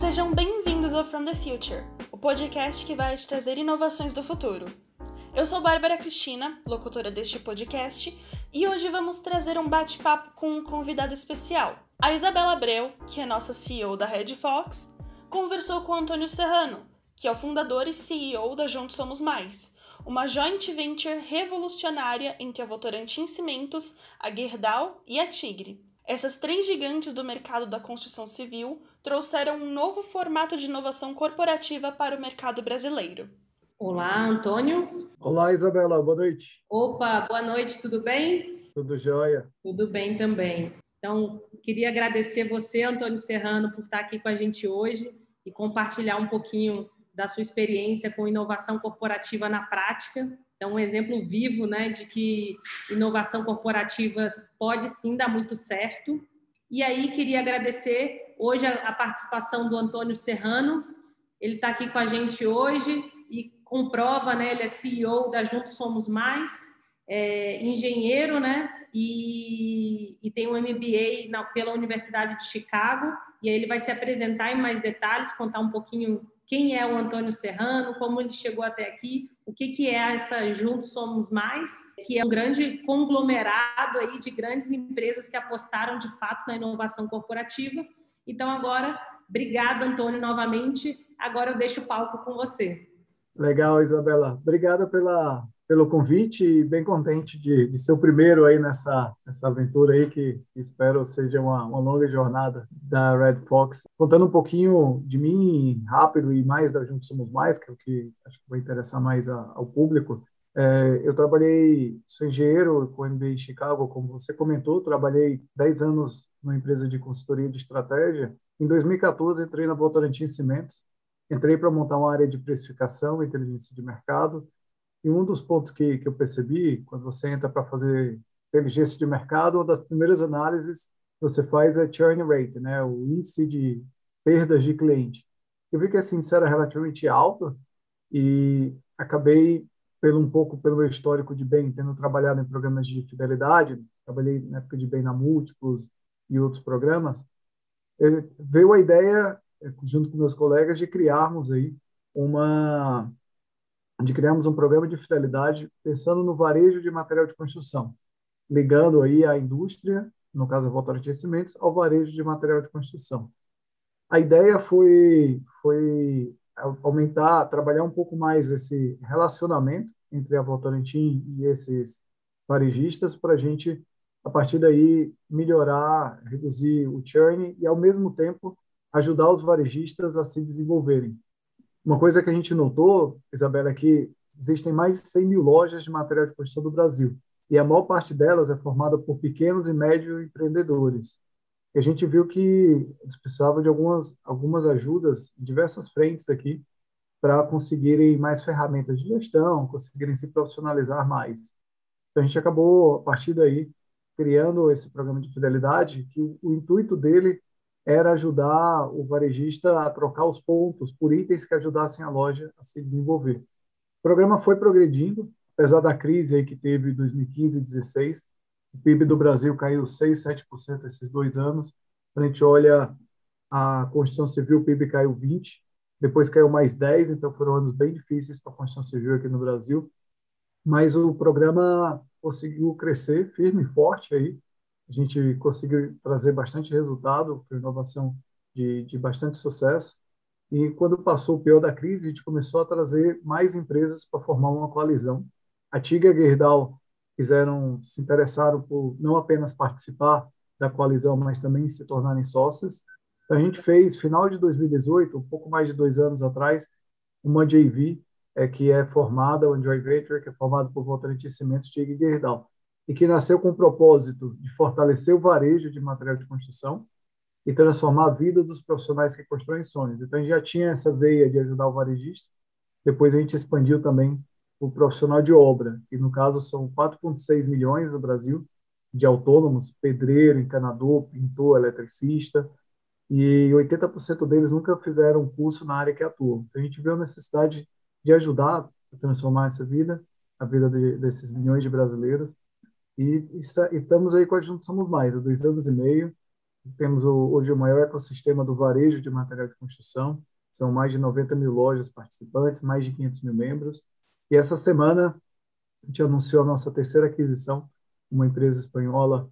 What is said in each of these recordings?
Sejam bem-vindos ao From the Future, o podcast que vai te trazer inovações do futuro. Eu sou Bárbara Cristina, locutora deste podcast, e hoje vamos trazer um bate-papo com um convidado especial. A Isabela Abreu, que é nossa CEO da Red Fox, conversou com Antônio Serrano, que é o fundador e CEO da Juntos Somos Mais, uma joint venture revolucionária entre a Votorantim Cimentos, a Gerdau e a Tigre. Essas três gigantes do mercado da construção civil trouxeram um novo formato de inovação corporativa para o mercado brasileiro. Olá, Antônio. Olá, Isabela, boa noite. Opa, boa noite, tudo bem? Tudo jóia. Tudo bem também. Então, queria agradecer você, Antônio Serrano, por estar aqui com a gente hoje e compartilhar um pouquinho da sua experiência com inovação corporativa na prática. Então, um exemplo vivo né, de que inovação corporativa pode sim dar muito certo. E aí, queria agradecer hoje a, participação do Antônio Serrano. Ele está aqui com a gente hoje e comprova, né? Ele é CEO da Juntos Somos Mais, é, engenheiro, né? E, e, tem um MBA na, pela Universidade de Chicago. E aí ele vai se apresentar em mais detalhes, contar um pouquinho quem é o Antônio Serrano, como ele chegou até aqui, o que, que é essa Juntos Somos Mais, que é um grande conglomerado aí de grandes empresas que apostaram de fato na inovação corporativa. Então, agora, obrigada, Antônio, novamente. Agora eu deixo o palco com você. Legal, Isabela. Obrigada pela, pelo convite e bem contente de, de ser o primeiro aí nessa, nessa aventura aí que espero seja uma, uma longa jornada da Red Fox. Contando um pouquinho de mim rápido e mais da Juntos Somos Mais, que é o que acho que vai interessar mais a, ao público. É, eu trabalhei, sou engenheiro com MBA em Chicago, como você comentou, trabalhei 10 anos numa empresa de consultoria de estratégia. Em 2014, entrei na Votorantim Cimentos, entrei para montar uma área de precificação, inteligência de mercado, e um dos pontos que, que eu percebi, quando você entra para fazer inteligência de mercado, uma das primeiras análises que você faz é churn rate, né, o índice de perdas de cliente. Eu vi que assim, isso era relativamente alto e acabei, pelo um pouco pelo meu histórico de bem, tendo trabalhado em programas de fidelidade, trabalhei na época de bem na Múltiplos e outros programas, veio a ideia, junto com meus colegas, de criarmos aí uma de criarmos um programa de fidelidade pensando no varejo de material de construção, ligando aí a indústria, no caso a Votorantim Cimentos, ao varejo de material de construção. A ideia foi foi aumentar, trabalhar um pouco mais esse relacionamento entre a Votorantim e esses varejistas para a gente, a partir daí, melhorar, reduzir o churn e, ao mesmo tempo, ajudar os varejistas a se desenvolverem. Uma coisa que a gente notou, Isabela, é que existem mais de 100 mil lojas de material de construção do Brasil, e a maior parte delas é formada por pequenos e médios empreendedores. E a gente viu que eles precisavam de algumas, algumas ajudas em diversas frentes aqui para conseguirem mais ferramentas de gestão, conseguirem se profissionalizar mais. Então, a gente acabou, a partir daí, criando esse programa de fidelidade, que o, o intuito dele era ajudar o varejista a trocar os pontos por itens que ajudassem a loja a se desenvolver. O programa foi progredindo, apesar da crise aí que teve em 2015 e 2016. O PIB do Brasil caiu 6, 7% esses dois anos. a gente olha a construção civil, o PIB caiu 20, depois caiu mais 10, então foram anos bem difíceis para a construção civil aqui no Brasil. Mas o programa conseguiu crescer firme e forte aí, a gente conseguiu trazer bastante resultado, foi inovação de, de bastante sucesso. E quando passou o pior da crise, a gente começou a trazer mais empresas para formar uma coalizão. A Tiga Gerdau fizeram, se interessaram por não apenas participar da coalizão, mas também se tornarem sócios. A gente fez, final de 2018, um pouco mais de dois anos atrás, uma JV, é, que é formada, uma joint venture, que é formada por Votorantim Cimentos, Tiga e Gerdau e que nasceu com o propósito de fortalecer o varejo de material de construção e transformar a vida dos profissionais que constroem sonhos. Então, a gente já tinha essa veia de ajudar o varejista, depois a gente expandiu também o profissional de obra, que no caso são 4,6 milhões no Brasil de autônomos, pedreiro, encanador, pintor, eletricista, e 80% deles nunca fizeram curso na área que atuam. Então, a gente viu a necessidade de ajudar a transformar essa vida, a vida de, desses milhões de brasileiros, e, e, estamos aí com a Juntos Somos Mais, há dois anos e meio, temos hoje o maior ecossistema do varejo de material de construção, são mais de 90 mil lojas participantes, mais de 500 mil membros, e essa semana a gente anunciou a nossa terceira aquisição, uma empresa espanhola,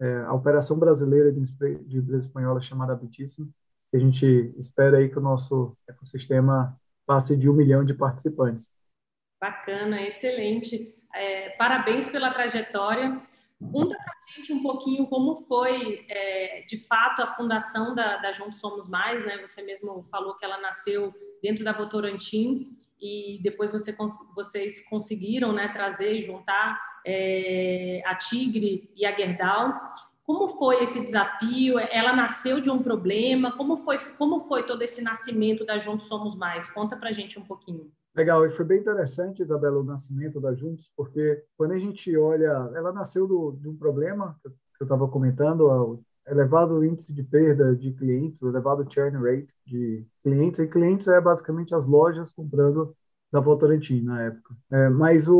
é, a operação brasileira de, de empresa espanhola chamada Bitíssimo, a gente espera aí que o nosso ecossistema passe de um milhão de participantes. Bacana, excelente. É, parabéns pela trajetória. Conta para gente um pouquinho como foi, é, de fato, a fundação da, da Juntos Somos Mais, né? Você mesmo falou que ela nasceu dentro da Votorantim e depois você, vocês conseguiram né, trazer e juntar é, a Tigre e a Gerdau. Como foi esse desafio? Ela nasceu de um problema? Como foi, como foi todo esse nascimento da Juntos Somos Mais? Conta para a gente um pouquinho. Legal, e foi bem interessante, Isabela, o nascimento da Juntos, porque quando a gente olha, ela nasceu de um problema que eu estava comentando, elevado índice de perda de clientes, elevado churn rate de clientes, e clientes é basicamente as lojas comprando da Votorantim na época. É, mas o,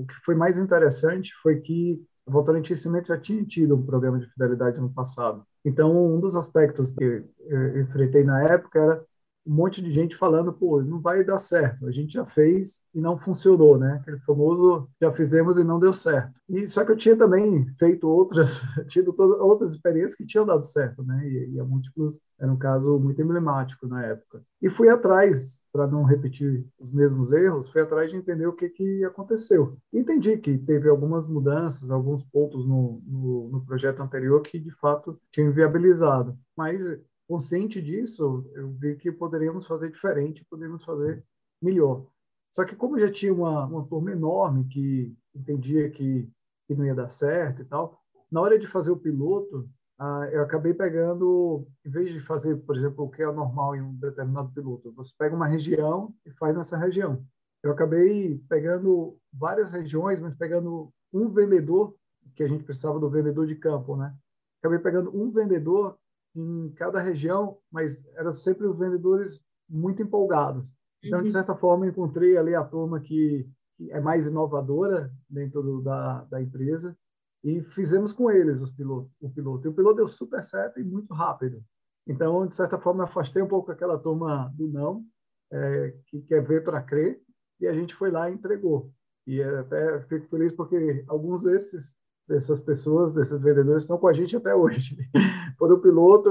o, que foi mais interessante foi que a Votorantim Cimento já tinha tido um programa de fidelidade no passado. Então, um dos aspectos que eu enfrentei na época era um monte de gente falando, pô, não vai dar certo. A gente já fez e não funcionou, né? Aquele famoso já fizemos e não deu certo. E só que eu tinha também feito outras, tido todas, outras experiências que tinham dado certo, né? E, e a Múltiplos era um caso muito emblemático na época. E fui atrás, para não repetir os mesmos erros, fui atrás de entender o que, que aconteceu. Entendi que teve algumas mudanças, alguns pontos no, no, no projeto anterior que, de fato, tinham viabilizado. Mas consciente disso, eu vi que poderíamos fazer diferente, poderíamos fazer melhor. Só que como já tinha uma, uma turma enorme que entendia que, que não ia dar certo e tal, na hora de fazer o piloto, ah, eu acabei pegando, em vez de fazer, por exemplo, o que é normal em um determinado piloto, você pega uma região e faz nessa região. Eu acabei pegando várias regiões, mas pegando um vendedor, que a gente precisava do vendedor de campo, né? Acabei pegando um vendedor em cada região, mas eram sempre os vendedores muito empolgados. Então, de uhum. certa forma, encontrei ali a turma que, que é mais inovadora dentro do, da, da empresa e fizemos com eles os piloto, o piloto. E o piloto deu super certo e muito rápido. Então, de certa forma, afastei um pouco aquela turma do não, é, que quer ver para crer, e a gente foi lá e entregou. E até fico feliz porque alguns desses dessas pessoas, desses vendedores, estão com a gente até hoje. Foram piloto,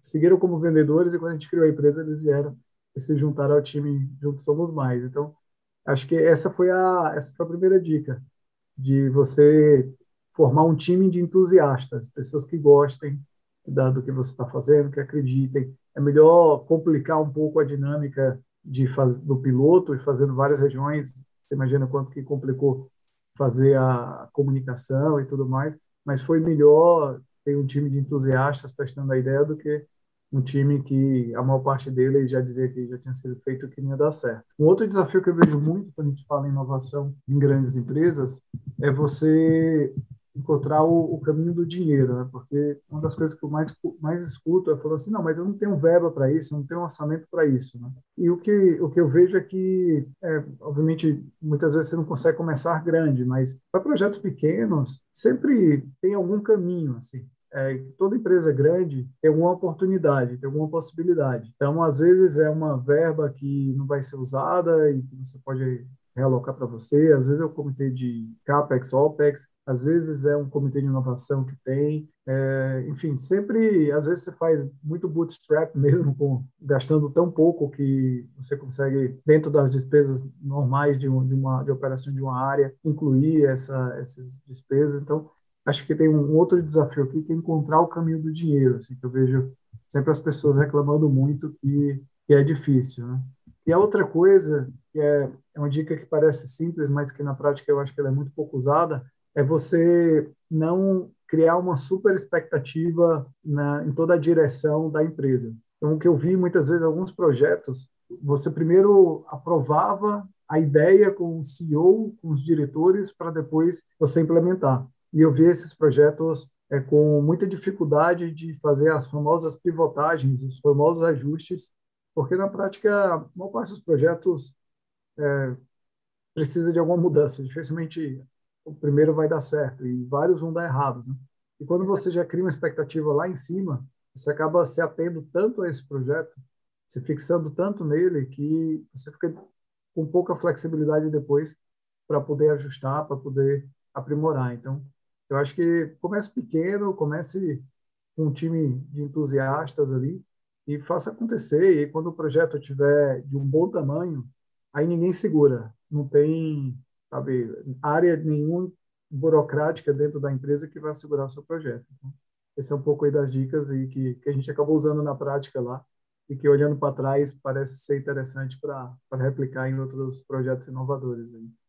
seguiram como vendedores e quando a gente criou a empresa, eles vieram e se juntaram ao time Juntos Somos Mais. Então, acho que essa foi a, essa foi a primeira dica, de você formar um time de entusiastas, pessoas que gostem do que você está fazendo, que acreditem. É melhor complicar um pouco a dinâmica de faz, do piloto e fazendo várias regiões. Você imagina quanto que complicou fazer a comunicação e tudo mais, mas foi melhor ter um time de entusiastas testando a ideia do que um time que a maior parte dele já dizia que já tinha sido feito que não ia dar certo. Um outro desafio que eu vejo muito quando a gente fala em inovação em grandes empresas é você encontrar o, o, caminho do dinheiro, né? Porque uma das coisas que eu mais mais escuto é falar assim, não, mas eu não tenho verba para isso, eu não tenho orçamento para isso, né? E o que o que eu vejo é que, é, obviamente, muitas vezes você não consegue começar grande, mas para projetos pequenos sempre tem algum caminho, assim. É, toda empresa grande tem uma oportunidade, tem alguma possibilidade. Então, às vezes é uma verba que não vai ser usada e que você pode realocar para você. Às vezes é o comitê de CAPEX, OPEX, às vezes é um comitê de inovação que tem. É, enfim, sempre, às vezes você faz muito bootstrap mesmo, com, gastando tão pouco que você consegue, dentro das despesas normais de, um, de uma de operação de uma área, incluir essa, essas despesas. Então, acho que tem um outro desafio aqui, que é encontrar o caminho do dinheiro, assim, que eu vejo sempre as pessoas reclamando muito que, que é difícil, né? E a outra coisa, que é, é uma dica que parece simples, mas que na prática eu acho que ela é muito pouco usada, é você não criar uma super expectativa na, em toda a direção da empresa. Então, o que eu vi muitas vezes alguns projetos, você primeiro aprovava a ideia com o CEO, com os diretores, para depois você implementar. E eu vi esses projetos é, com muita dificuldade de fazer as famosas pivotagens, os famosos ajustes porque na prática, a maior parte dos projetos é, precisa de alguma mudança. Dificilmente o primeiro vai dar certo e vários vão dar errados. Né? E quando você já cria uma expectativa lá em cima, você acaba se atendo tanto a esse projeto, se fixando tanto nele, que você fica com pouca flexibilidade depois para poder ajustar, para poder aprimorar. Então, eu acho que comece pequeno, comece com um time de entusiastas ali e faça acontecer. E quando o projeto tiver de um bom tamanho, aí ninguém segura. Não tem, sabe, área nenhuma burocrática dentro da empresa que vai segurar o seu projeto. Então, esse é um pouco aí das dicas e que, que a gente acabou usando na prática lá e que olhando para trás parece ser interessante para replicar em outros projetos inovadores. Aí.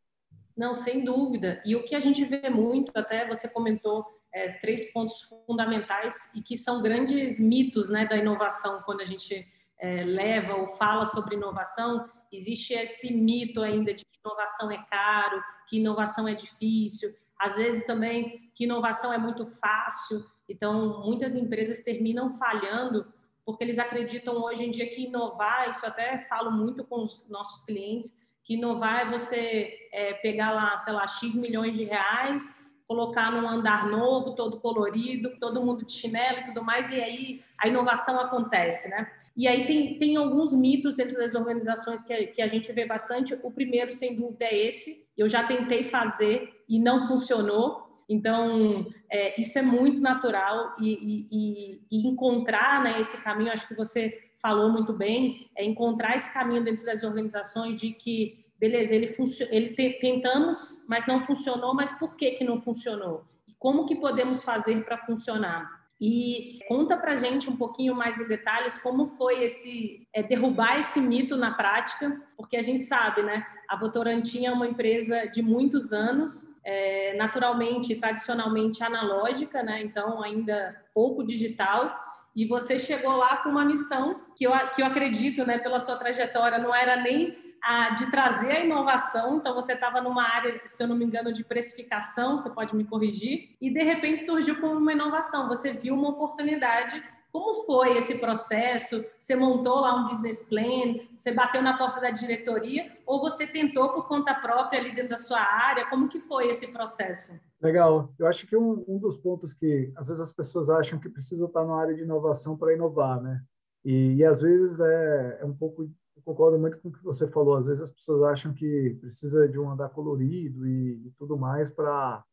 Não, sem dúvida. E o que a gente vê muito, até você comentou é, três pontos fundamentais e que são grandes mitos né, da inovação quando a gente é, leva ou fala sobre inovação. Existe esse mito ainda de que inovação é caro, que inovação é difícil, às vezes também que inovação é muito fácil. Então, muitas empresas terminam falhando porque eles acreditam hoje em dia que inovar, isso até falo muito com os nossos clientes, que inovar é você é, pegar lá, sei lá, X milhões de reais, colocar num andar novo, todo colorido, todo mundo de chinelo e tudo mais, e aí a inovação acontece, né? E aí tem, tem alguns mitos dentro das organizações que, que a gente vê bastante. O primeiro, sem dúvida, é esse. Eu já tentei fazer e não funcionou. Então, é, isso é muito natural e, e, e, encontrar né, esse caminho, acho que você falou muito bem, é encontrar esse caminho dentro das organizações de que, beleza, ele, ele te tentamos, mas não funcionou, mas por que, que não funcionou? E como que podemos fazer para funcionar? E conta para gente um pouquinho mais em detalhes como foi esse é, derrubar esse mito na prática, porque a gente sabe, né? A Votorantim é uma empresa de muitos anos, é, naturalmente, tradicionalmente analógica, né? Então ainda pouco digital. E você chegou lá com uma missão que eu, que eu acredito, né, pela sua trajetória, não era nem a, de trazer a inovação. Então, você estava numa área, se eu não me engano, de precificação, você pode me corrigir, e de repente surgiu como uma inovação. Você viu uma oportunidade. Como foi esse processo? Você montou lá um business plan? Você bateu na porta da diretoria? Ou você tentou por conta própria ali dentro da sua área? Como que foi esse processo? Legal. Eu acho que um, um dos pontos que às vezes as pessoas acham que precisam estar na área de inovação para inovar, né? E, e às vezes é, é um pouco concordo muito com o que você falou. Às vezes as pessoas acham que precisa de um andar colorido e, e tudo mais para,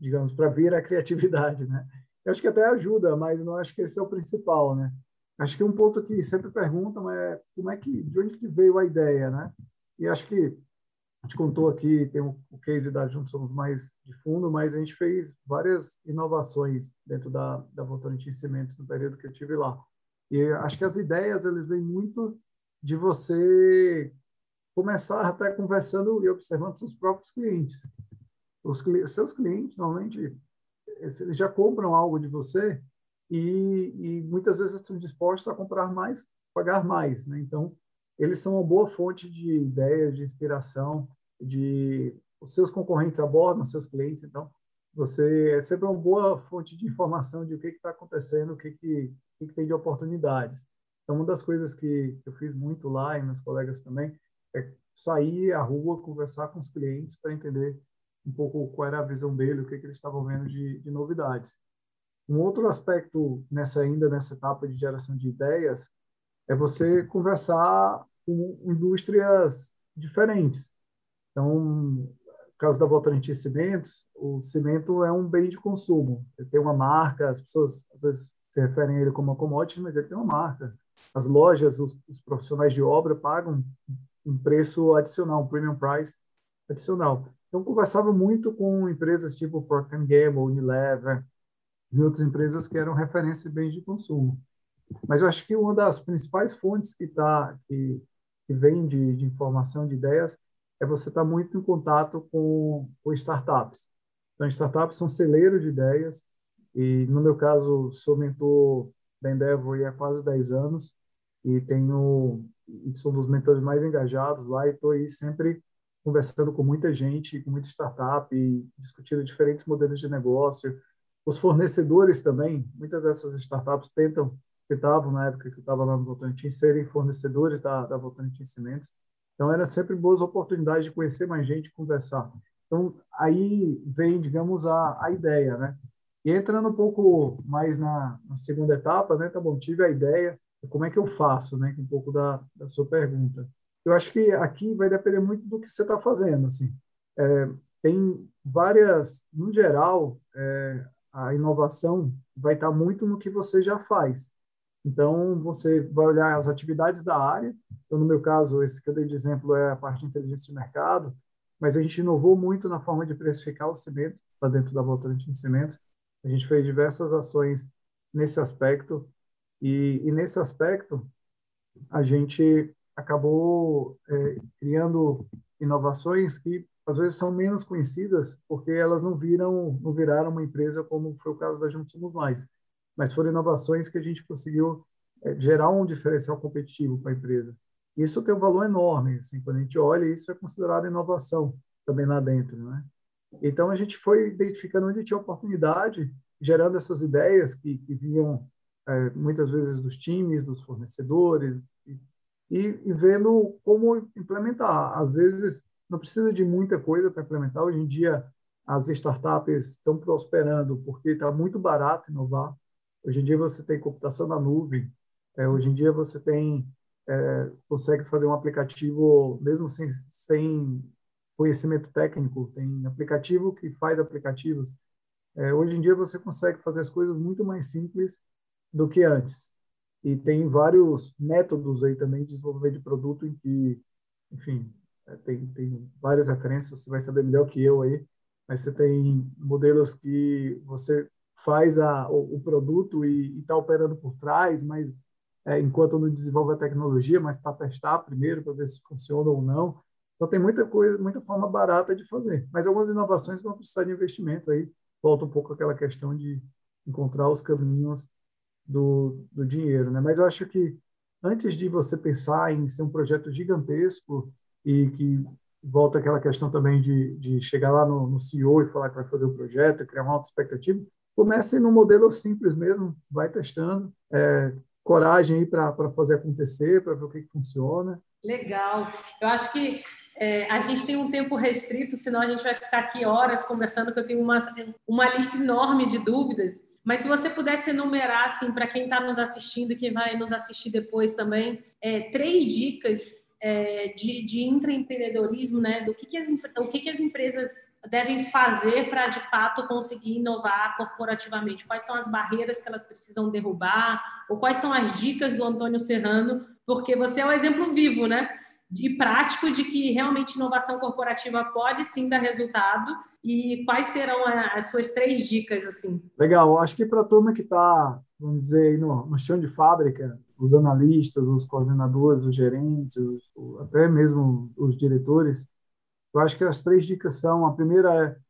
digamos, para vir a criatividade, né? Eu acho que até ajuda, mas não acho que esse é o principal, né? Acho que um ponto que sempre perguntam é como é que, de onde que veio a ideia, né? E acho que gente contou aqui, tem o, case da Juntos Somos Mais de fundo, mas a gente fez várias inovações dentro da, da Votorantim Cimentos no período que eu tive lá. E acho que as ideias, eles vêm muito de você começar até conversando e observando seus próprios clientes. Os seus clientes, normalmente, eles já compram algo de você e, e muitas vezes estão dispostos a comprar mais, pagar mais. Né? Então, eles são uma boa fonte de ideias, de inspiração, de os seus concorrentes abordam seus clientes, então você é sempre uma boa fonte de informação de o que está acontecendo, o que, que, que, que tem de oportunidades. Então, uma das coisas que eu fiz muito lá e meus colegas também é sair à rua, conversar com os clientes para entender um pouco qual era a visão dele, o que, que eles estavam vendo de, de novidades. Um outro aspecto nessa ainda nessa etapa de geração de ideias é você conversar com indústrias diferentes. Então, caso da Votorantim Cimentos, o cimento é um bem de consumo. Ele tem uma marca, as pessoas às vezes se referem a ele como uma commodity, mas ele tem uma marca as lojas, os, os, profissionais de obra pagam um preço adicional, um premium price adicional. Então, conversava muito com empresas tipo Procter Gamble, Unilever e outras empresas que eram referência em bens de consumo. Mas eu acho que uma das principais fontes que, tá, que, que vem de, de informação, de ideias, é você estar tá muito em contato com, com startups. Então, startups são celeiros de ideias, e no meu caso, sou mentor da Endeavor há quase 10 anos e tenho sou um dos mentores mais engajados lá e estou aí sempre conversando com muita gente, com muita startup e discutindo diferentes modelos de negócio. Os fornecedores também, muitas dessas startups tentam, tentavam na época que eu estava lá no Votorantim, serem fornecedores da, da Votorantim Cimentos. Então, era sempre boas oportunidades de conhecer mais gente, conversar. Então, aí vem, digamos, a, a ideia, né? E entrando um pouco mais na, na, segunda etapa, né, tá bom, tive a ideia, como é que eu faço, né, um pouco da, da sua pergunta. Eu acho que aqui vai depender muito do que você está fazendo, assim. É, tem várias, no geral, é, a inovação vai estar tá muito no que você já faz. Então, você vai olhar as atividades da área. Então, no meu caso, esse que eu dei de exemplo é a parte de inteligência de mercado, mas a gente inovou muito na forma de precificar o cimento para dentro da Votorantim de Cimentos. A gente fez diversas ações nesse aspecto e, e nesse aspecto a gente acabou é, criando inovações que às vezes são menos conhecidas porque elas não viram não viraram uma empresa como foi o caso da Juntos Somos Mais mas foram inovações que a gente conseguiu é, gerar um diferencial competitivo para a empresa. Isso tem um valor enorme, assim, quando a gente olha, isso é considerado inovação também lá dentro, né? Então a gente foi identificando onde tinha oportunidade, gerando essas ideias que, que vinham é, muitas vezes dos times, dos fornecedores, e, e, vendo como implementar. Às vezes não precisa de muita coisa para implementar. Hoje em dia as startups estão prosperando porque está muito barato inovar. Hoje em dia você tem computação na nuvem, é, hoje em dia você tem é, consegue fazer um aplicativo mesmo sem, sem conhecimento técnico, tem aplicativo que faz aplicativos. É, hoje em dia você consegue fazer as coisas muito mais simples do que antes. E tem vários métodos aí também de desenvolvimento de produto em que, enfim, é, tem, tem várias referências, você vai saber melhor que eu aí, mas você tem modelos que você faz a, o, o produto e está operando por trás, mas é, enquanto não desenvolve a tecnologia, mas para testar primeiro, para ver se funciona ou não. Então tem muita coisa, muita forma barata de fazer. Mas algumas inovações vão precisar de investimento aí. Volta um pouco aquela questão de encontrar os caminhos do, do dinheiro, né? Mas eu acho que antes de você pensar em ser um projeto gigantesco e que volta aquela questão também de, de chegar lá no, no CEO e falar que vai fazer o projeto, criar uma alta expectativa, comece no modelo simples mesmo, vai testando, é, coragem aí para fazer acontecer, para ver o que, que, funciona. Legal. Eu acho que é, a gente tem um tempo restrito, senão a gente vai ficar aqui horas conversando, que eu tenho uma, uma lista enorme de dúvidas. Mas se você pudesse enumerar, assim, para quem está nos assistindo e quem vai nos assistir depois também, é, três dicas é, de, de intraempreendedorismo, né? Do que, que, as, o que, que as empresas devem fazer para, de fato, conseguir inovar corporativamente? Quais são as barreiras que elas precisam derrubar? Ou quais são as dicas do Antônio Serrano? Porque você é o um exemplo vivo, né? E prático de que realmente inovação corporativa pode sim dar resultado. E quais serão as suas três dicas, assim? Legal. Acho que para a turma que está, vamos dizer, no, no chão de fábrica, os analistas, os coordenadores, os gerentes, os, até mesmo os diretores. Eu acho que as três dicas são: a primeira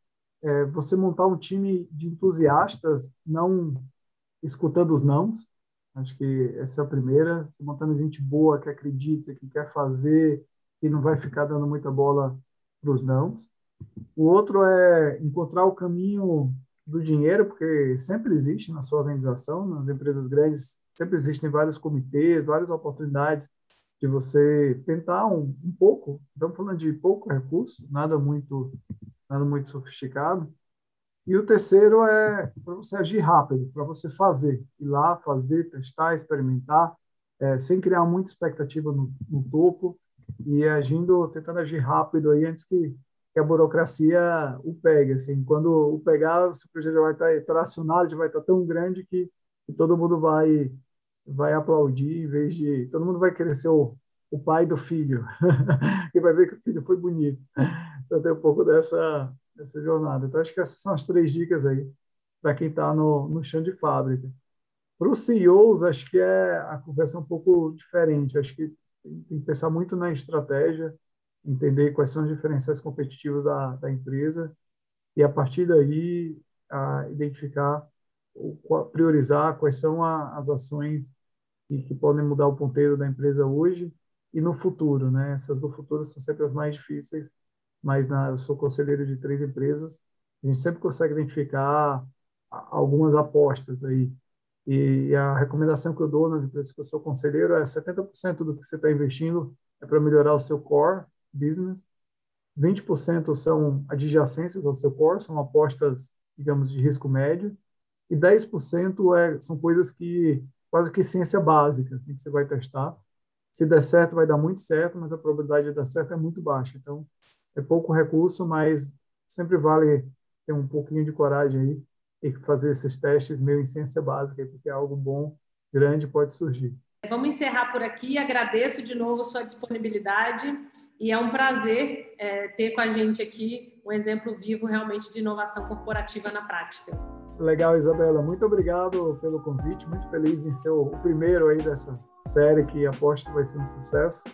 é, é você montar um time de entusiastas, não escutando os nãos. Acho que essa é a primeira. Você montando gente boa, que acredita, que quer fazer, e não vai ficar dando muita bola para os nãos. O outro é encontrar o caminho do dinheiro, porque sempre existe na sua organização, nas empresas grandes sempre existem vários comitês, várias oportunidades de você tentar um, um pouco, estamos falando de pouco recurso, nada muito, nada muito sofisticado. E o terceiro é para você agir rápido, para você fazer, ir lá, fazer, testar, experimentar, é, sem criar muita expectativa no, no, topo e agindo, tentando agir rápido aí antes que, que a burocracia o pegue. Assim, quando o pegar, o projeto já vai estar tracionado, já vai estar tão grande que e todo mundo vai vai aplaudir em vez de todo mundo vai querer ser o, o pai do filho e vai ver que o filho foi bonito. Então tem um pouco dessa dessa jornada. Então acho que essas são as três dicas aí para quem está no, no chão de fábrica. Para os CEOs acho que é a conversa é um pouco diferente. Acho que tem, tem que pensar muito na estratégia entender quais são os diferenciais competitivos da, da empresa e a partir daí a identificar priorizar quais são a, as ações que, que, podem mudar o ponteiro da empresa hoje e no futuro, né? Essas do futuro são sempre as mais difíceis, mas na, eu sou conselheiro de três empresas, a gente sempre consegue identificar algumas apostas aí. E a recomendação que eu dou nas empresas que eu sou conselheiro é 70% do que você está investindo é para melhorar o seu core business, 20% são adjacências ao seu core, são apostas, digamos, de risco médio, e 10% é, são coisas que quase que ciência básica, assim, que você vai testar. Se der certo, vai dar muito certo, mas a probabilidade de dar certo é muito baixa. Então, é pouco recurso, mas sempre vale ter um pouquinho de coragem aí e fazer esses testes meio em ciência básica, porque algo bom, grande pode surgir. Vamos encerrar por aqui. Agradeço de novo sua disponibilidade e é um prazer é, ter com a gente aqui um exemplo vivo realmente de inovação corporativa na prática. Legal, Isabela. Muito obrigado pelo convite. Muito feliz em ser o primeiro aí dessa série que aposto vai ser um sucesso.